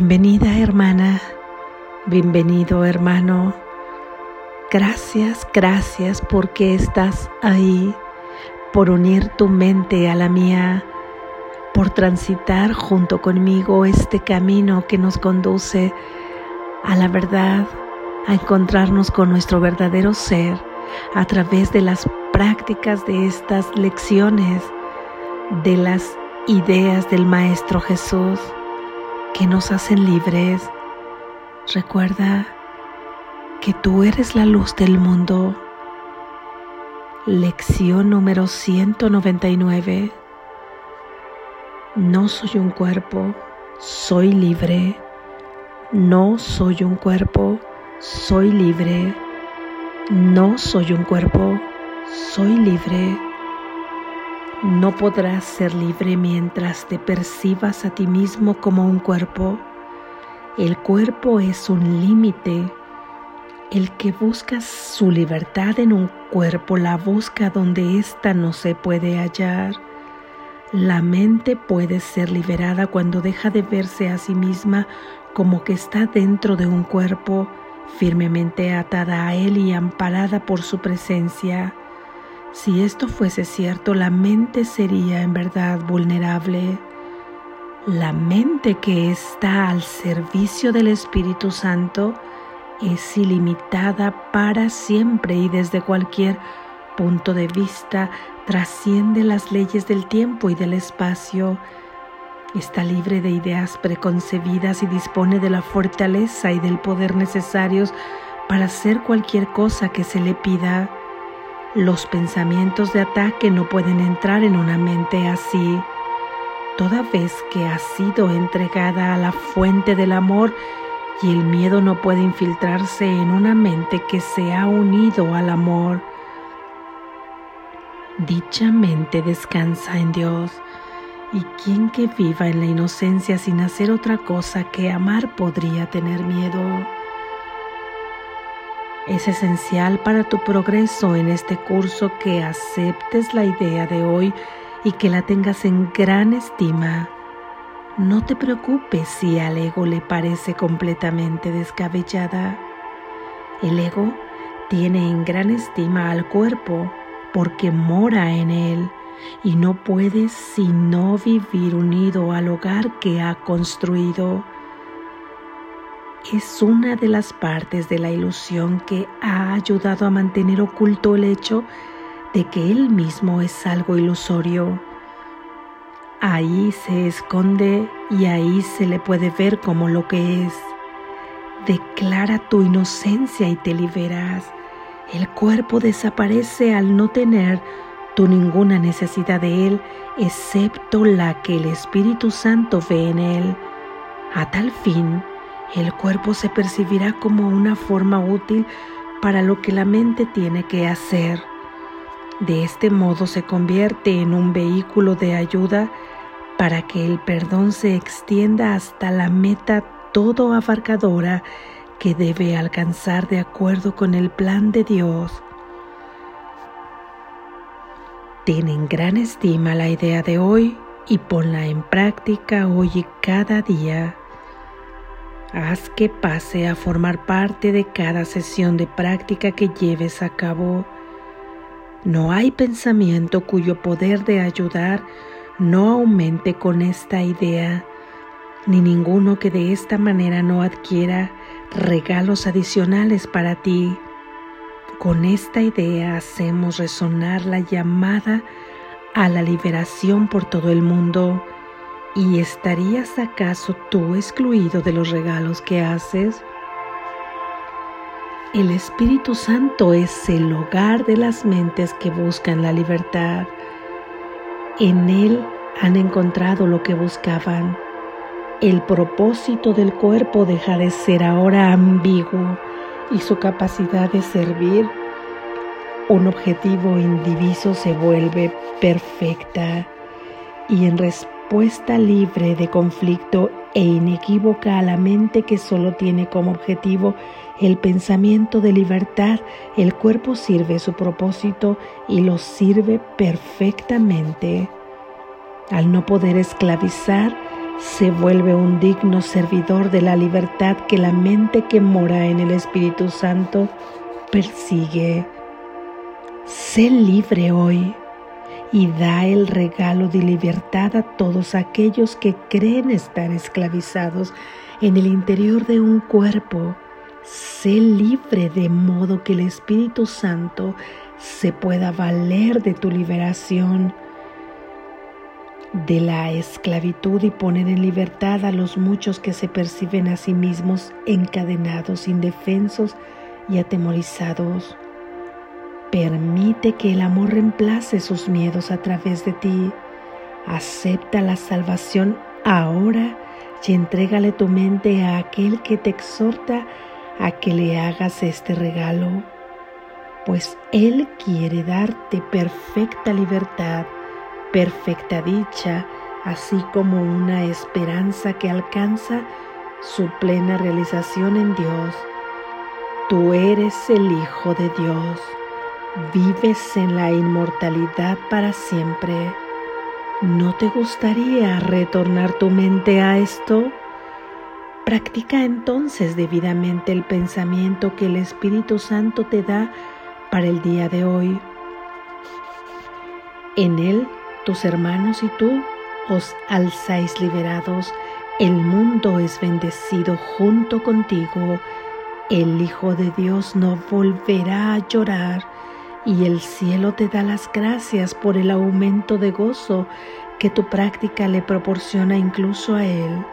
Bienvenida hermana, bienvenido hermano. Gracias, gracias porque estás ahí, por unir tu mente a la mía, por transitar junto conmigo este camino que nos conduce a la verdad, a encontrarnos con nuestro verdadero ser a través de las prácticas de estas lecciones, de las ideas del Maestro Jesús que nos hacen libres. Recuerda que tú eres la luz del mundo. Lección número 199. No soy un cuerpo, soy libre. No soy un cuerpo, soy libre. No soy un cuerpo, soy libre. No podrás ser libre mientras te percibas a ti mismo como un cuerpo. El cuerpo es un límite. El que busca su libertad en un cuerpo la busca donde ésta no se puede hallar. La mente puede ser liberada cuando deja de verse a sí misma como que está dentro de un cuerpo, firmemente atada a él y amparada por su presencia. Si esto fuese cierto, la mente sería en verdad vulnerable. La mente que está al servicio del Espíritu Santo es ilimitada para siempre y desde cualquier punto de vista trasciende las leyes del tiempo y del espacio. Está libre de ideas preconcebidas y dispone de la fortaleza y del poder necesarios para hacer cualquier cosa que se le pida. Los pensamientos de ataque no pueden entrar en una mente así. Toda vez que ha sido entregada a la fuente del amor y el miedo no puede infiltrarse en una mente que se ha unido al amor. Dicha mente descansa en Dios y quien que viva en la inocencia sin hacer otra cosa que amar podría tener miedo es esencial para tu progreso en este curso que aceptes la idea de hoy y que la tengas en gran estima. No te preocupes si al ego le parece completamente descabellada. El ego tiene en gran estima al cuerpo porque mora en él y no puede sino vivir unido al hogar que ha construido es una de las partes de la ilusión que ha ayudado a mantener oculto el hecho de que él mismo es algo ilusorio. Ahí se esconde y ahí se le puede ver como lo que es. Declara tu inocencia y te liberas. El cuerpo desaparece al no tener tú ninguna necesidad de él, excepto la que el Espíritu Santo ve en él. A tal fin, el cuerpo se percibirá como una forma útil para lo que la mente tiene que hacer. De este modo se convierte en un vehículo de ayuda para que el perdón se extienda hasta la meta todo abarcadora que debe alcanzar de acuerdo con el plan de Dios. Ten en gran estima la idea de hoy y ponla en práctica hoy y cada día. Haz que pase a formar parte de cada sesión de práctica que lleves a cabo. No hay pensamiento cuyo poder de ayudar no aumente con esta idea, ni ninguno que de esta manera no adquiera regalos adicionales para ti. Con esta idea hacemos resonar la llamada a la liberación por todo el mundo ¿Y estarías acaso tú excluido de los regalos que haces? El Espíritu Santo es el hogar de las mentes que buscan la libertad. En Él han encontrado lo que buscaban. El propósito del cuerpo deja de ser ahora ambiguo y su capacidad de servir un objetivo indiviso se vuelve perfecta y en respuesta puesta libre de conflicto e inequívoca a la mente que solo tiene como objetivo el pensamiento de libertad, el cuerpo sirve su propósito y lo sirve perfectamente. Al no poder esclavizar, se vuelve un digno servidor de la libertad que la mente que mora en el Espíritu Santo persigue. Sé libre hoy y da el regalo de libertad a todos aquellos que creen estar esclavizados en el interior de un cuerpo. Sé libre de modo que el Espíritu Santo se pueda valer de tu liberación de la esclavitud y poner en libertad a los muchos que se perciben a sí mismos encadenados, indefensos y atemorizados. Permite que el amor reemplace sus miedos a través de ti. Acepta la salvación ahora y entrégale tu mente a aquel que te exhorta a que le hagas este regalo, pues Él quiere darte perfecta libertad perfecta dicha, así como una esperanza que alcanza su plena realización en Dios. Tú eres el Hijo de Dios, vives en la inmortalidad para siempre. ¿No te gustaría retornar tu mente a esto? Practica entonces debidamente el pensamiento que el Espíritu Santo te da para el día de hoy. En él tus hermanos y tú os alzáis liberados, el mundo es bendecido junto contigo, el Hijo de Dios no volverá a llorar y el cielo te da las gracias por el aumento de gozo que tu práctica le proporciona incluso a Él.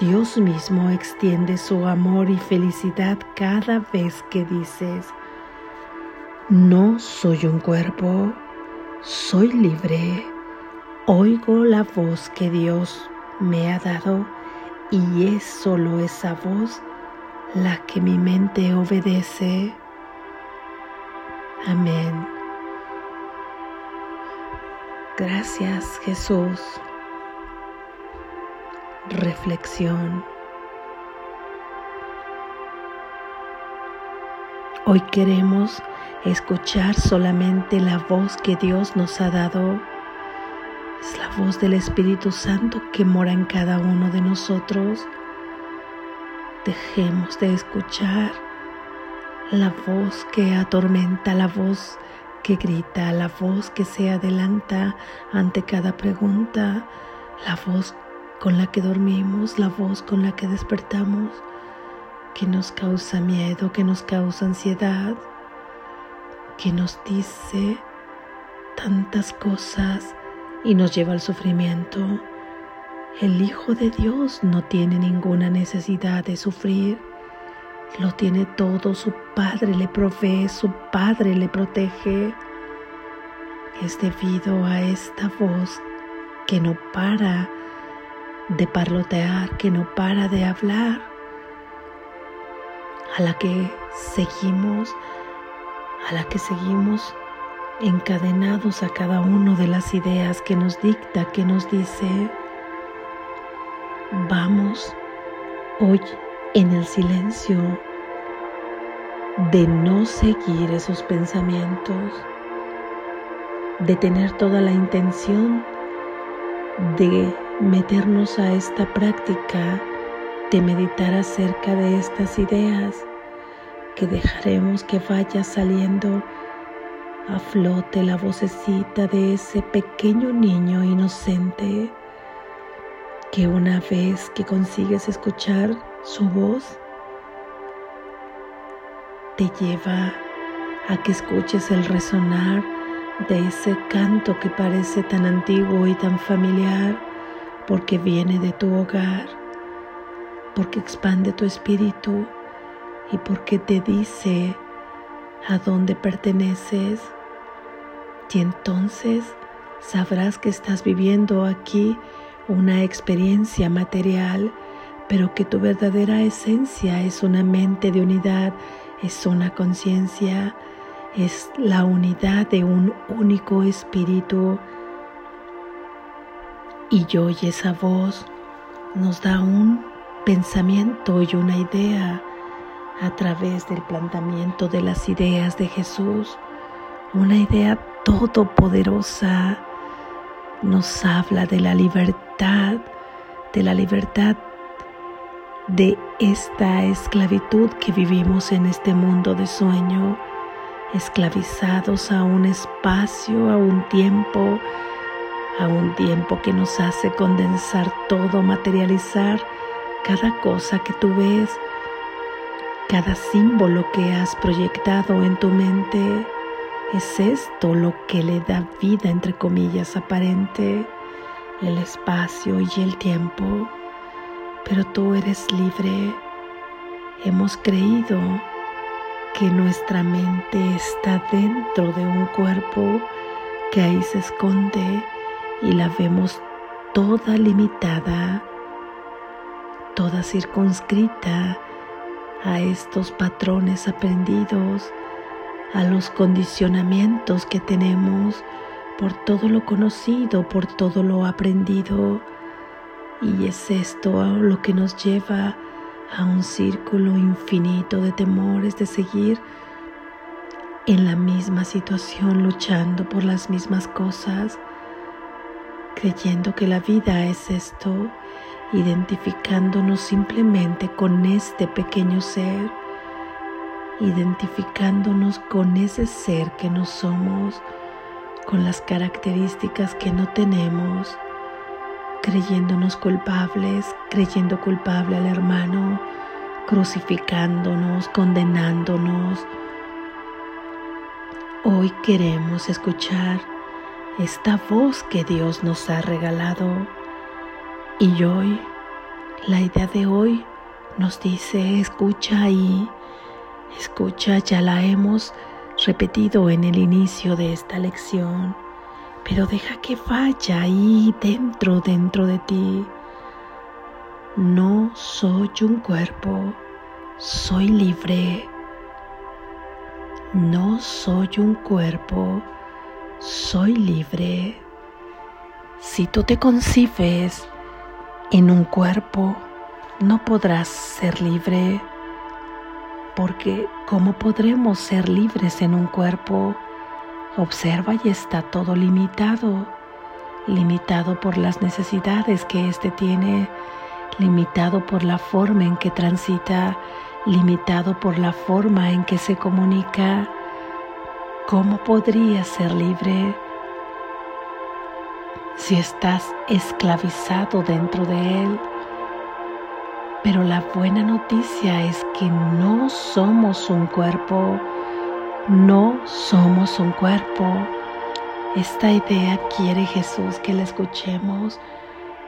Dios mismo extiende su amor y felicidad cada vez que dices, no soy un cuerpo, soy libre, oigo la voz que Dios me ha dado y es solo esa voz la que mi mente obedece. Amén. Gracias Jesús. Reflexión. Hoy queremos escuchar solamente la voz que Dios nos ha dado. Es la voz del Espíritu Santo que mora en cada uno de nosotros. Dejemos de escuchar la voz que atormenta, la voz que grita, la voz que se adelanta ante cada pregunta, la voz con la que dormimos, la voz con la que despertamos, que nos causa miedo, que nos causa ansiedad que nos dice tantas cosas y nos lleva al sufrimiento. El Hijo de Dios no tiene ninguna necesidad de sufrir. Lo tiene todo, su Padre le provee, su Padre le protege. Es debido a esta voz que no para de parlotear, que no para de hablar, a la que seguimos a la que seguimos encadenados a cada una de las ideas que nos dicta, que nos dice, vamos hoy en el silencio de no seguir esos pensamientos, de tener toda la intención de meternos a esta práctica, de meditar acerca de estas ideas que dejaremos que vaya saliendo a flote la vocecita de ese pequeño niño inocente que una vez que consigues escuchar su voz, te lleva a que escuches el resonar de ese canto que parece tan antiguo y tan familiar porque viene de tu hogar, porque expande tu espíritu y porque te dice a dónde perteneces. Y entonces sabrás que estás viviendo aquí una experiencia material, pero que tu verdadera esencia es una mente de unidad, es una conciencia, es la unidad de un único espíritu. Y hoy esa voz nos da un pensamiento y una idea a través del planteamiento de las ideas de Jesús, una idea todopoderosa, nos habla de la libertad, de la libertad de esta esclavitud que vivimos en este mundo de sueño, esclavizados a un espacio, a un tiempo, a un tiempo que nos hace condensar todo, materializar cada cosa que tú ves, cada símbolo que has proyectado en tu mente. Es esto lo que le da vida, entre comillas, aparente, el espacio y el tiempo pero tú eres libre. Hemos creído que nuestra mente está dentro de un cuerpo que ahí se esconde y la vemos toda limitada, toda circunscrita a estos patrones aprendidos, a los condicionamientos que tenemos por todo lo conocido, por todo lo aprendido y es esto lo que nos lleva a un círculo infinito de temores de seguir en la misma situación, luchando por las mismas cosas, creyendo que la vida es esto, identificándonos simplemente con este pequeño ser, identificándonos con ese ser que no somos, con las características que no tenemos creyéndonos culpables, creyendo culpable al hermano, crucificándonos, condenándonos. Hoy queremos escuchar esta voz que Dios nos ha regalado y hoy, la idea de hoy nos dice, escucha ahí, escucha, ya la hemos repetido en el inicio de esta lección pero deja que vaya ahí dentro, dentro de ti. No soy un cuerpo, soy libre. No soy un cuerpo, soy libre. Si tú te concibes en un cuerpo, no podrás ser libre, porque ¿cómo podremos ser libres en un cuerpo? Observa y está todo limitado, limitado por las necesidades que éste tiene, limitado por la forma en que transita, limitado por la forma en que se comunica. ¿Cómo podría ser libre si estás esclavizado dentro de él? Pero la buena noticia es que no somos un cuerpo, no somos un cuerpo. Esta idea quiere Jesús que la escuchemos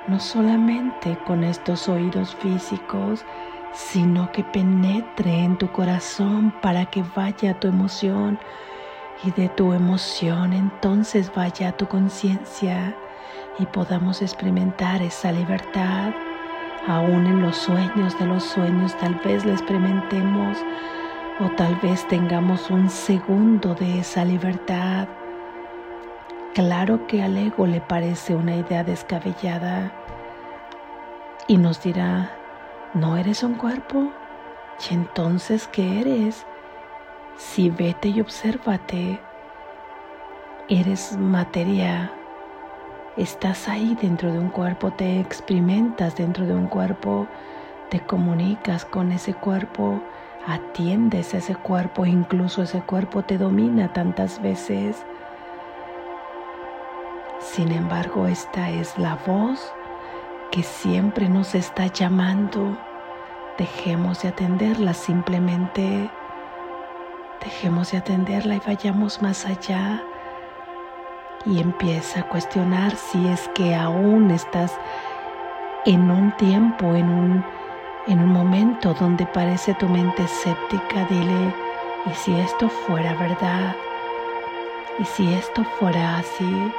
no solamente con estos oídos físicos, sino que penetre en tu corazón para que vaya tu emoción y de tu emoción entonces vaya tu conciencia y podamos experimentar esa libertad. Aún en los sueños de los sueños tal vez la experimentemos o tal vez tengamos un segundo de esa libertad. Claro que al ego le parece una idea descabellada y nos dirá, ¿no eres un cuerpo? ¿Y entonces qué eres? Si vete y obsérvate, eres materia, estás ahí dentro de un cuerpo, te experimentas dentro de un cuerpo, te comunicas con ese cuerpo, atiendes ese cuerpo, incluso ese cuerpo te domina tantas veces. Sin embargo, esta es la voz que siempre nos está llamando. Dejemos de atenderla simplemente. Dejemos de atenderla y vayamos más allá. Y empieza a cuestionar si es que aún estás en un tiempo, en un en un momento donde parece tu mente escéptica, dile, ¿y si esto fuera verdad? ¿Y si esto fuera así?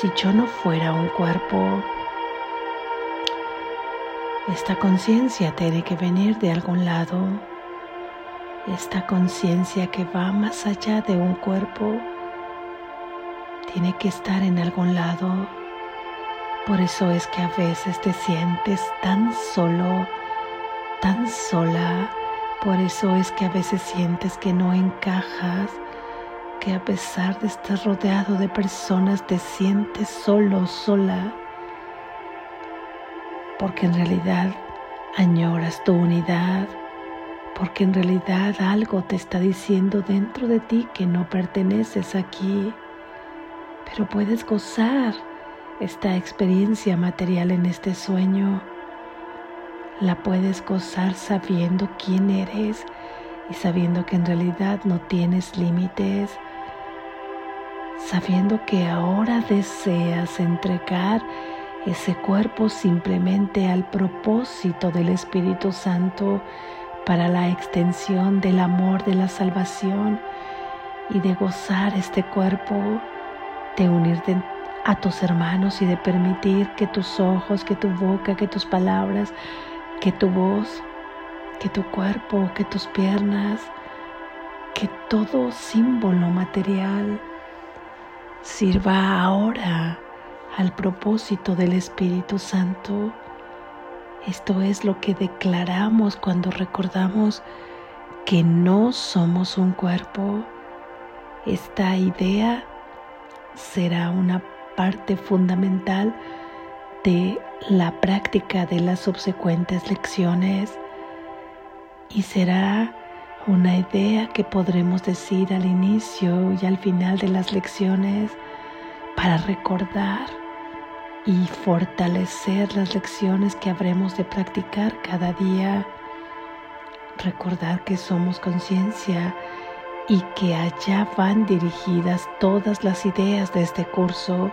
Si yo no fuera un cuerpo, esta conciencia tiene que venir de algún lado. Esta conciencia que va más allá de un cuerpo tiene que estar en algún lado por eso es que a veces te sientes tan solo, tan sola. Por eso es que a veces sientes que no encajas, que a pesar de estar rodeado de personas te sientes solo, sola. porque en realidad añoras tu unidad, porque en realidad algo te está diciendo dentro de ti que no perteneces aquí, pero puedes gozar esta experiencia material en este sueño. La puedes gozar sabiendo quién eres y sabiendo que en realidad no tienes límites, sabiendo que ahora deseas entregar ese cuerpo simplemente al propósito del Espíritu Santo para la extensión del amor de la salvación y de gozar este cuerpo, de unirte a tus hermanos y de permitir que tus ojos, que tu boca, que tus palabras, que tu voz, que tu cuerpo, que tus piernas, que todo símbolo material sirva ahora al propósito del Espíritu Santo. Esto es lo que declaramos cuando recordamos que no somos un cuerpo. Esta idea será una parte fundamental de la práctica de las subsecuentes lecciones y será una idea que podremos decir al inicio y al final de las lecciones para recordar y fortalecer las lecciones que habremos de practicar cada día. Recordar que somos conciencia y que allá van dirigidas todas las ideas de este curso,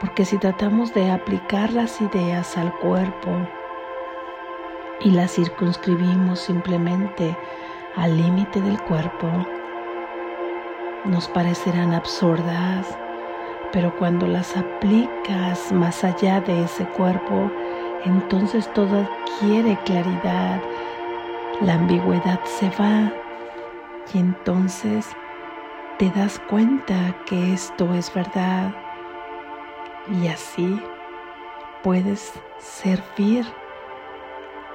porque si tratamos de aplicar las ideas al cuerpo y las circunscribimos simplemente al límite del cuerpo, nos parecerán absurdas. Pero cuando las aplicas más allá de ese cuerpo, entonces todo adquiere claridad, la ambigüedad se va y entonces te das cuenta que esto es verdad. Y así puedes servir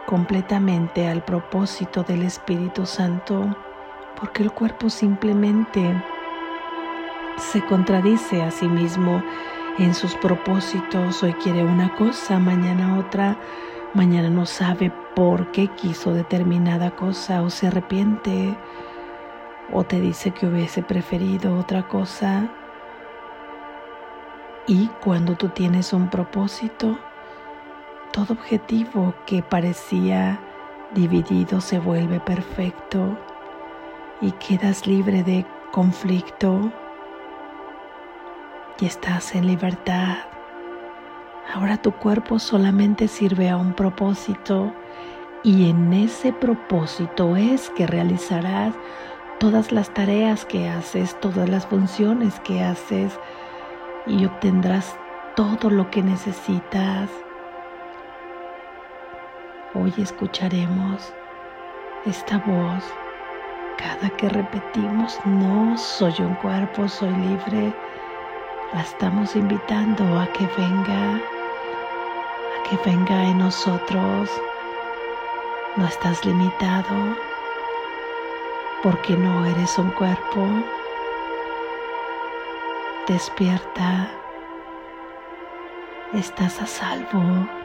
completamente al propósito del Espíritu Santo porque el cuerpo simplemente se contradice a sí mismo en sus propósitos. Hoy quiere una cosa, mañana otra, mañana no sabe por qué quiso determinada cosa o se arrepiente o te dice que hubiese preferido otra cosa. Y cuando tú tienes un propósito, todo objetivo que parecía dividido se vuelve perfecto y quedas libre de conflicto, y estás en libertad. Ahora tu cuerpo solamente sirve a un propósito y en ese propósito es que realizarás todas las tareas que haces, todas las funciones que haces y obtendrás todo lo que necesitas. Hoy escucharemos esta voz cada que repetimos, no soy un cuerpo, soy libre la estamos invitando a que venga, a que venga en nosotros. No estás limitado porque no eres un cuerpo. Despierta, estás a salvo.